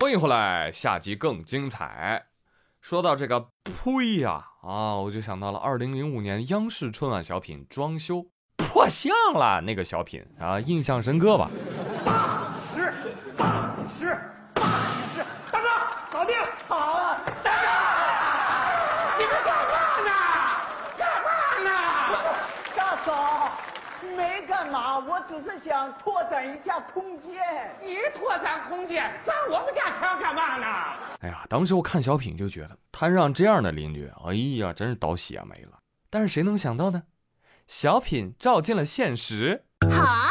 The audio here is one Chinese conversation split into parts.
欢迎回来，下集更精彩。说到这个呸呀啊，我就想到了二零零五年央视春晚小品《装修破相了》那个小品啊，印象深刻吧？大师，大师，大哥搞定，好啊，大哥，你们干嘛呢？干嘛呢？大嫂，没干嘛，我只是想拓展一下空间。你拓展空间，砸我们家墙干嘛呢？哎呀，当时我看小品就觉得摊上这样的邻居，哎呀，真是倒血霉了。但是谁能想到呢？小品照进了现实。哈！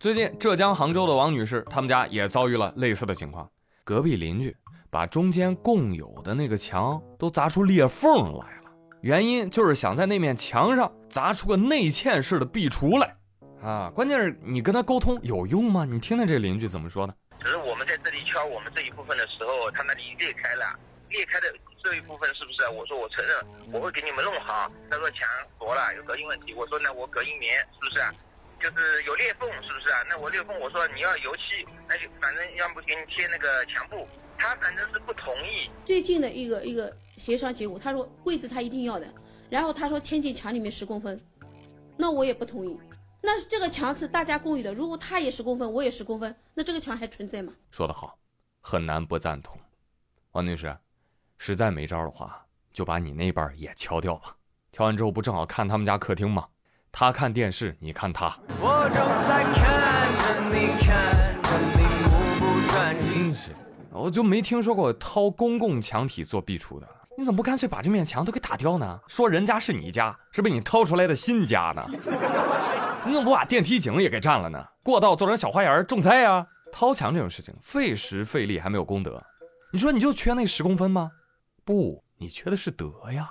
最近浙江杭州的王女士，他们家也遭遇了类似的情况。隔壁邻居把中间共有的那个墙都砸出裂缝来了，原因就是想在那面墙上砸出个内嵌式的壁橱来。啊，关键是你跟他沟通有用吗？你听听这邻居怎么说的。只是我们在这里敲我们这一部分的时候，他那里裂开了，裂开的这一部分是不是？我说我承认，我会给你们弄好。他说墙薄了，有隔音问题。我说那我隔音棉是不是？就是有裂缝是不是啊？那我裂缝，我说你要油漆，那就反正要不给你贴那个墙布。他反正是不同意。最近的一个一个协商结果，他说柜子他一定要的，然后他说迁进墙里面十公分，那我也不同意。那这个墙是大家共有的，如果他也十公分，我也十公分，那这个墙还存在吗？说得好，很难不赞同。王女士，实在没招的话，就把你那半也敲掉吧。敲完之后不正好看他们家客厅吗？他看电视，你看他。我正在看着你，看着你目不转睛。真是，我就没听说过掏公共墙体做壁橱的。你怎么不干脆把这面墙都给打掉呢？说人家是你家，是被你掏出来的新家呢？你怎么不把电梯井也给占了呢？过道做成小花园种菜呀！掏墙这种事情费时费力还没有功德，你说你就缺那十公分吗？不，你缺的是德呀！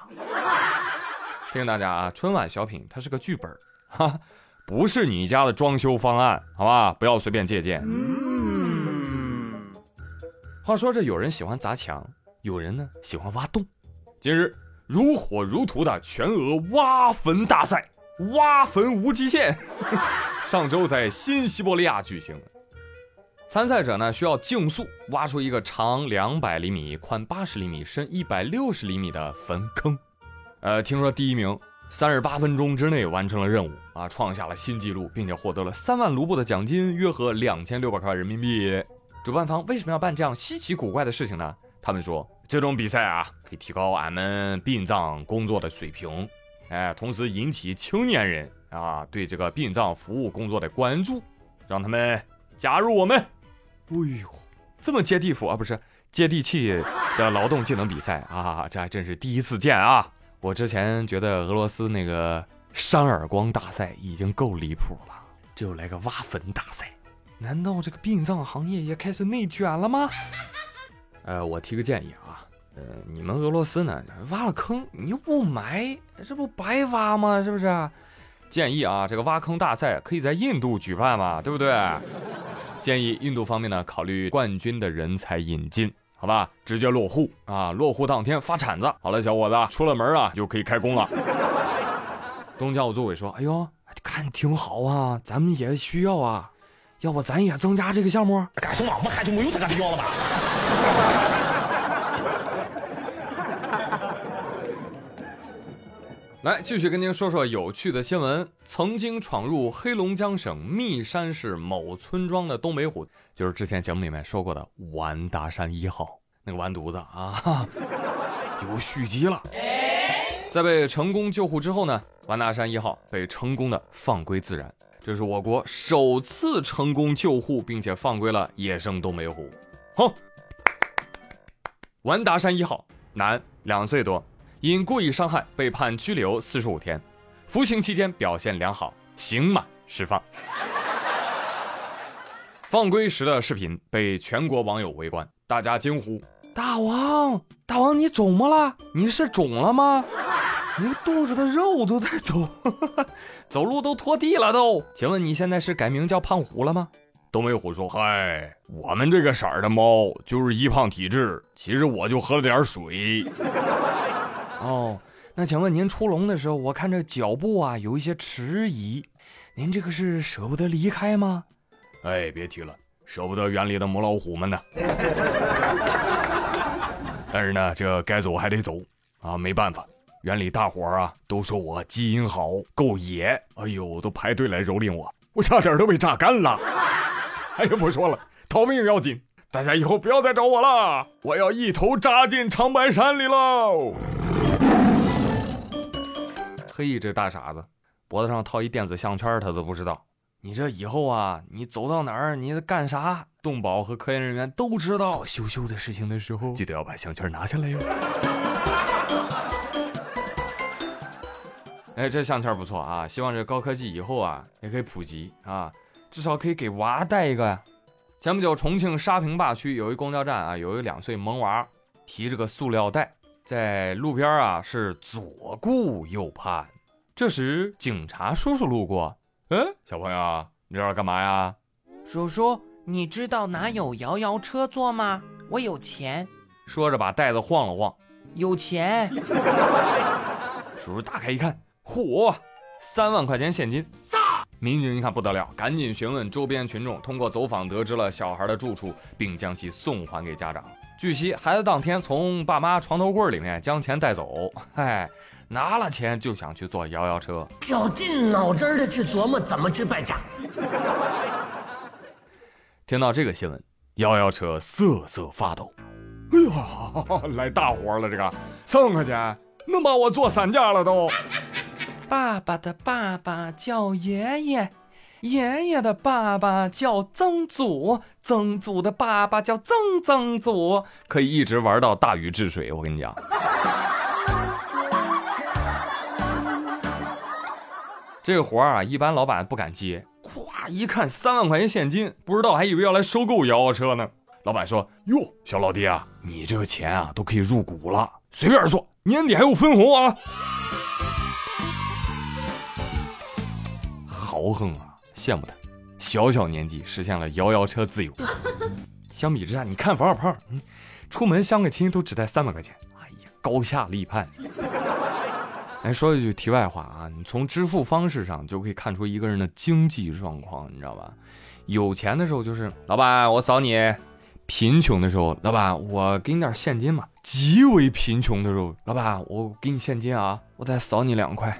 提醒大家啊，春晚小品它是个剧本，哈，不是你家的装修方案，好吧？不要随便借鉴。嗯话说这有人喜欢砸墙，有人呢喜欢挖洞。今日如火如荼的全俄挖坟大赛。挖坟无极限，上周在新西伯利亚举行。参赛者呢需要竞速挖出一个长两百厘米、宽八十厘米、深一百六十厘米的坟坑。呃，听说第一名三十八分钟之内完成了任务啊，创下了新纪录，并且获得了三万卢布的奖金，约合两千六百块人民币。主办方为什么要办这样稀奇古怪的事情呢？他们说这种比赛啊，可以提高俺们殡葬工作的水平。哎，同时引起青年人啊对这个殡葬服务工作的关注，让他们加入我们。哎呦，这么接地气啊，不是接地气的劳动技能比赛啊，这还真是第一次见啊！我之前觉得俄罗斯那个扇耳光大赛已经够离谱了，这又来个挖坟大赛，难道这个殡葬行业也开始内卷了吗？呃，我提个建议啊。呃，你们俄罗斯呢？挖了坑你又不埋，这不白挖吗？是不是？建议啊，这个挖坑大赛可以在印度举办嘛，对不对？建议印度方面呢，考虑冠军的人才引进，好吧？直接落户啊，落户当天发铲子。好了，小伙子，出了门啊就可以开工了。东郊组委说：“哎呦，看挺好啊，咱们也需要啊，要不咱也增加这个项目？干什么？我们还就没有这个必要了吧？” 来，继续跟您说说有趣的新闻。曾经闯入黑龙江省密山市某村庄的东北虎，就是之前节目里面说过的完达山一号那个完犊子啊，有续集了。在被成功救护之后呢，完达山一号被成功的放归自然，这是我国首次成功救护并且放归了野生东北虎。好，完达山一号，男，两岁多。因故意伤害被判拘留四十五天，服刑期间表现良好，刑满释放。放归时的视频被全国网友围观，大家惊呼：“大王，大王，你肿么了？你是肿了吗？你肚子的肉都在抖，走路都拖地了都。请问你现在是改名叫胖虎了吗？”东北虎说：“嗨，我们这个色儿的猫就是易胖体质，其实我就喝了点水。”哦，那请问您出笼的时候，我看这脚步啊有一些迟疑，您这个是舍不得离开吗？哎，别提了，舍不得园里的母老虎们呢。但是呢，这该走还得走啊，没办法，园里大伙儿啊都说我基因好，够野，哎呦，都排队来蹂躏我，我差点都被榨干了。哎呀，不说了，逃命要紧，大家以后不要再找我了，我要一头扎进长白山里喽。嘿，这大傻子，脖子上套一电子项圈，他都不知道。你这以后啊，你走到哪儿，你干啥，动保和科研人员都知道。做羞羞的事情的时候，记得要把项圈拿下来哟。哎，这项圈不错啊，希望这高科技以后啊也可以普及啊，至少可以给娃带一个呀。前不久，重庆沙坪坝区有一公交站啊，有一两岁萌娃提着个塑料袋。在路边啊，是左顾右盼。这时，警察叔叔路过，嗯，小朋友，你这是干嘛呀？叔叔，你知道哪有摇摇车坐吗？我有钱。说着，把袋子晃了晃，有钱。叔叔打开一看，嚯，三万块钱现金。民警一看不得了，赶紧询问周边群众，通过走访得知了小孩的住处，并将其送还给家长。据悉，孩子当天从爸妈床头柜里面将钱带走，嗨，拿了钱就想去坐摇摇车，绞尽脑汁的去琢磨怎么去败家。听到这个新闻，摇摇车瑟瑟发抖。哎呀，来大活了，这个三万块钱能把我坐三架了都。爸爸的爸爸叫爷爷。爷爷的爸爸叫曾祖，曾祖的爸爸叫曾曾祖，可以一直玩到大禹治水。我跟你讲，这个活儿啊，一般老板不敢接。咵，一看三万块钱现金，不知道还以为要来收购摇摇车呢。老板说：“哟，小老弟啊，你这个钱啊都可以入股了，随便做，年底还有分红啊。”豪横啊！羡慕他，小小年纪实现了摇摇车自由。相比之下，你看王小胖，嗯，出门相个亲都只带三百块钱，哎呀，高下立判。哎，说一句题外话啊，你从支付方式上就可以看出一个人的经济状况，你知道吧？有钱的时候就是老板我扫你，贫穷的时候老板我给你点现金嘛。极为贫穷的时候，老板我给你现金啊，我再扫你两块。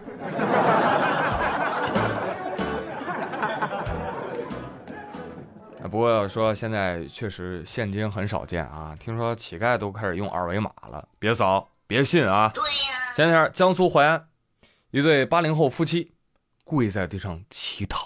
不过说现在确实现金很少见啊，听说乞丐都开始用二维码了，别扫，别信啊。对呀。前天江苏淮安，一对八零后夫妻跪在地上乞讨，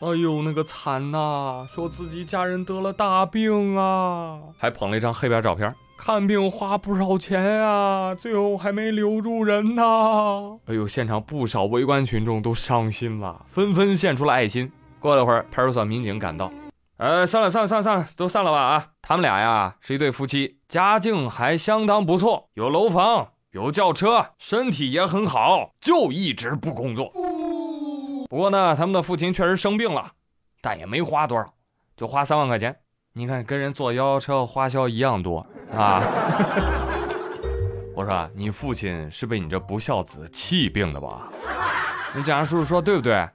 哎呦那个惨呐，说自己家人得了大病啊，还捧了一张黑白照片，看病花不少钱啊，最后还没留住人呐。哎呦，现场不少围观群众都伤心了，纷纷献出了爱心。过了会儿，派出所民警赶到。呃，散了，散了，散了，散了，都散了吧啊！他们俩呀是一对夫妻，家境还相当不错，有楼房，有轿车，身体也很好，就一直不工作。不过呢，他们的父亲确实生病了，但也没花多少，就花三万块钱。你看，跟人坐摇摇车花销一样多啊！我说，你父亲是被你这不孝子气病的吧？你警察叔叔说对不对？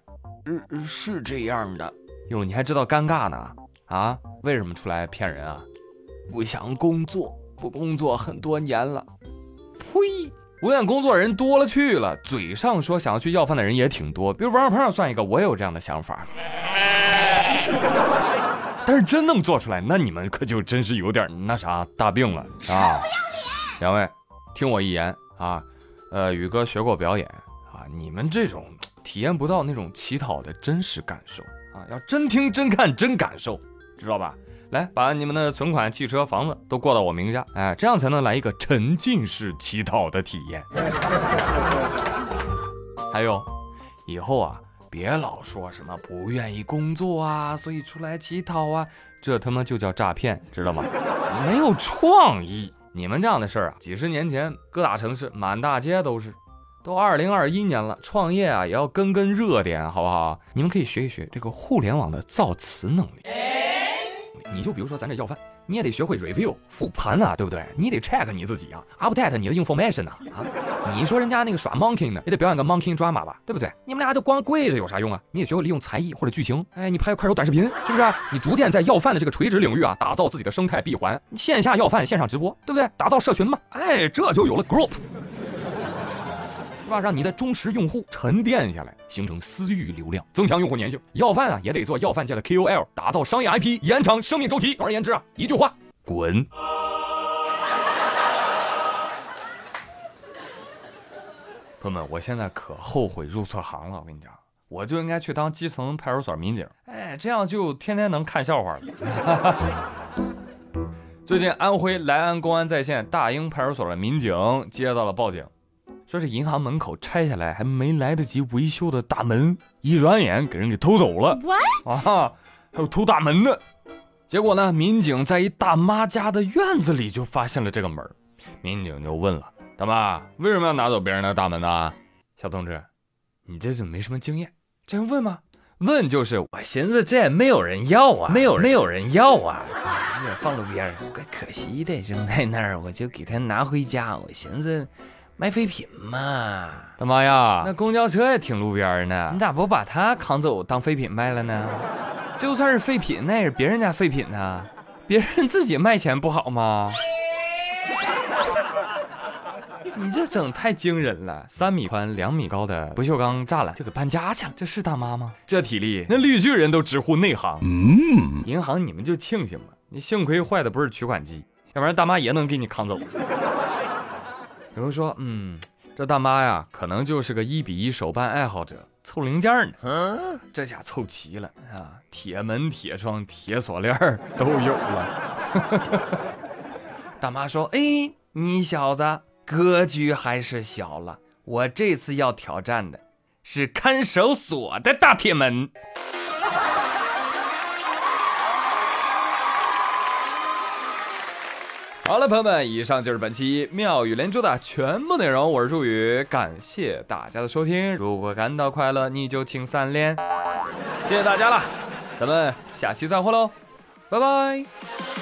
是是这样的。哟，你还知道尴尬呢？啊，为什么出来骗人啊？不想工作，不工作很多年了。呸！不愿工作人多了去了，嘴上说想要去要饭的人也挺多，比如王小胖算一个，我也有这样的想法。但是真能做出来，那你们可就真是有点那啥大病了啊！两位，听我一言啊，呃，宇哥学过表演啊，你们这种体验不到那种乞讨的真实感受。啊，要真听真看真感受，知道吧？来，把你们的存款、汽车、房子都过到我名下，哎，这样才能来一个沉浸式乞讨的体验。还有，以后啊，别老说什么不愿意工作啊，所以出来乞讨啊，这他妈就叫诈骗，知道吗？没有创意。你们这样的事儿啊，几十年前各大城市满大街都是。都二零二一年了，创业啊也要跟跟热点，好不好？你们可以学一学这个互联网的造词能力。你就比如说咱这要饭，你也得学会 review 复盘啊，对不对？你得 check 你自己啊，update 你的 information 啊啊！你说人家那个耍 monkey 呢，也得表演个 monkey drama 吧，对不对？你们俩就光跪着有啥用啊？你也学会利用才艺或者剧情，哎，你拍个快手短视频，是不是？你逐渐在要饭的这个垂直领域啊，打造自己的生态闭环，线下要饭，线上直播，对不对？打造社群嘛，哎，这就有了 group。是吧？让你的忠实用户沉淀下来，形成私域流量，增强用户粘性。要饭啊，也得做要饭界的 KOL，打造商业 IP，延长生命周期。总而言之啊，一句话，滚！朋友们，我现在可后悔入错行了。我跟你讲，我就应该去当基层派出所民警，哎，这样就天天能看笑话了。最近，安徽来安公安在线大英派出所的民警接到了报警。说是银行门口拆下来还没来得及维修的大门，一转眼给人给偷走了。啊，还有偷大门的。结果呢，民警在一大妈家的院子里就发现了这个门。民警就问了：“大妈，为什么要拿走别人的大门呢？”小同志，你这就没什么经验，这样问吗？问就是我寻思这也没有人要啊，没有没有人要啊，放路边怪可惜的，扔在那儿，我就给他拿回家。我寻思。卖废品嘛，大妈呀，那公交车也停路边呢，你咋不把它扛走当废品卖了呢？就算是废品，那也是别人家废品呢，别人自己卖钱不好吗？你这整太惊人了，三米宽、两米高的不锈钢栅栏就给搬家去了，这是大妈吗？这体力，那绿巨人都直呼内行。嗯，银行你们就庆幸吧，你幸亏坏的不是取款机，要不然大妈也能给你扛走。有人说，嗯，这大妈呀，可能就是个一比一手办爱好者，凑零件呢。嗯这下凑齐了啊，铁门、铁窗、铁锁链都有了。大妈说：“哎，你小子格局还是小了，我这次要挑战的是看守所的大铁门。”好了，朋友们，以上就是本期妙语连珠的全部内容。我是朱宇，感谢大家的收听。如果感到快乐，你就请三连。谢谢大家了，咱们下期再会喽，拜拜。